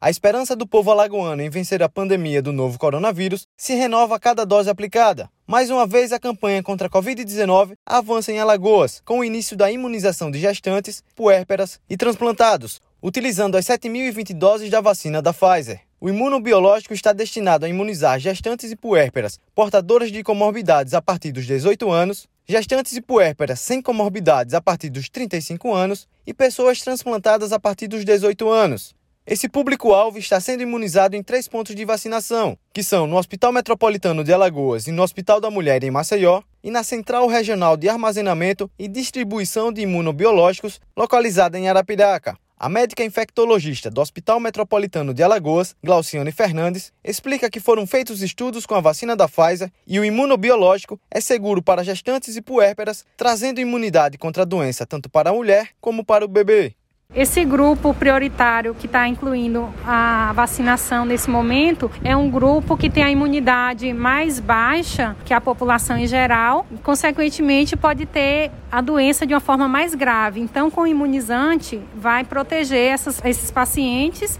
A esperança do povo alagoano em vencer a pandemia do novo coronavírus se renova a cada dose aplicada. Mais uma vez, a campanha contra a Covid-19 avança em Alagoas, com o início da imunização de gestantes, puérperas e transplantados, utilizando as 7.020 doses da vacina da Pfizer. O imunobiológico está destinado a imunizar gestantes e puérperas portadoras de comorbidades a partir dos 18 anos, gestantes e puérperas sem comorbidades a partir dos 35 anos e pessoas transplantadas a partir dos 18 anos. Esse público-alvo está sendo imunizado em três pontos de vacinação, que são no Hospital Metropolitano de Alagoas e no Hospital da Mulher em Maceió, e na Central Regional de Armazenamento e Distribuição de Imunobiológicos, localizada em Arapiraca. A médica infectologista do Hospital Metropolitano de Alagoas, Glauciane Fernandes, explica que foram feitos estudos com a vacina da Pfizer e o imunobiológico é seguro para gestantes e puérperas, trazendo imunidade contra a doença tanto para a mulher como para o bebê. Esse grupo prioritário que está incluindo a vacinação nesse momento é um grupo que tem a imunidade mais baixa que a população em geral, consequentemente pode ter a doença de uma forma mais grave. Então, com o imunizante, vai proteger essas, esses pacientes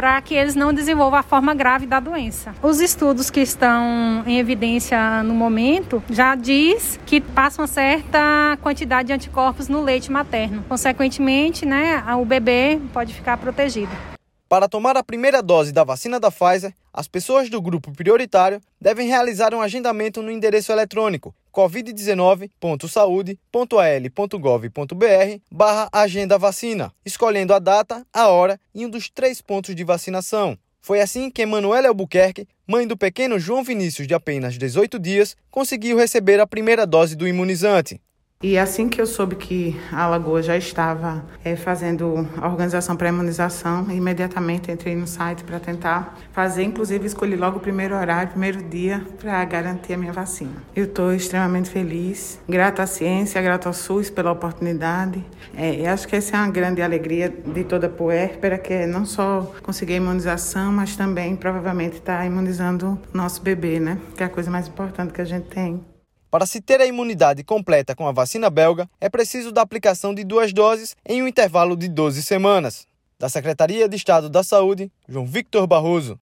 para que eles não desenvolvam a forma grave da doença. Os estudos que estão em evidência no momento já diz que passa uma certa quantidade de anticorpos no leite materno. Consequentemente, né, o bebê pode ficar protegido. Para tomar a primeira dose da vacina da Pfizer, as pessoas do grupo prioritário devem realizar um agendamento no endereço eletrônico covid19.saude.al.gov.br barra agenda vacina, escolhendo a data, a hora e um dos três pontos de vacinação. Foi assim que Emanuela Albuquerque, mãe do pequeno João Vinícius de apenas 18 dias, conseguiu receber a primeira dose do imunizante. E assim que eu soube que a Alagoa já estava é, fazendo a organização para imunização, imediatamente entrei no site para tentar fazer, inclusive escolhi logo o primeiro horário, primeiro dia, para garantir a minha vacina. Eu estou extremamente feliz, grata à ciência, grata ao SUS pela oportunidade. É, acho que essa é uma grande alegria de toda a puérpera, que é não só conseguir a imunização, mas também provavelmente estar tá imunizando o nosso bebê, né? Que é a coisa mais importante que a gente tem. Para se ter a imunidade completa com a vacina belga, é preciso da aplicação de duas doses em um intervalo de 12 semanas. Da Secretaria de Estado da Saúde, João Victor Barroso.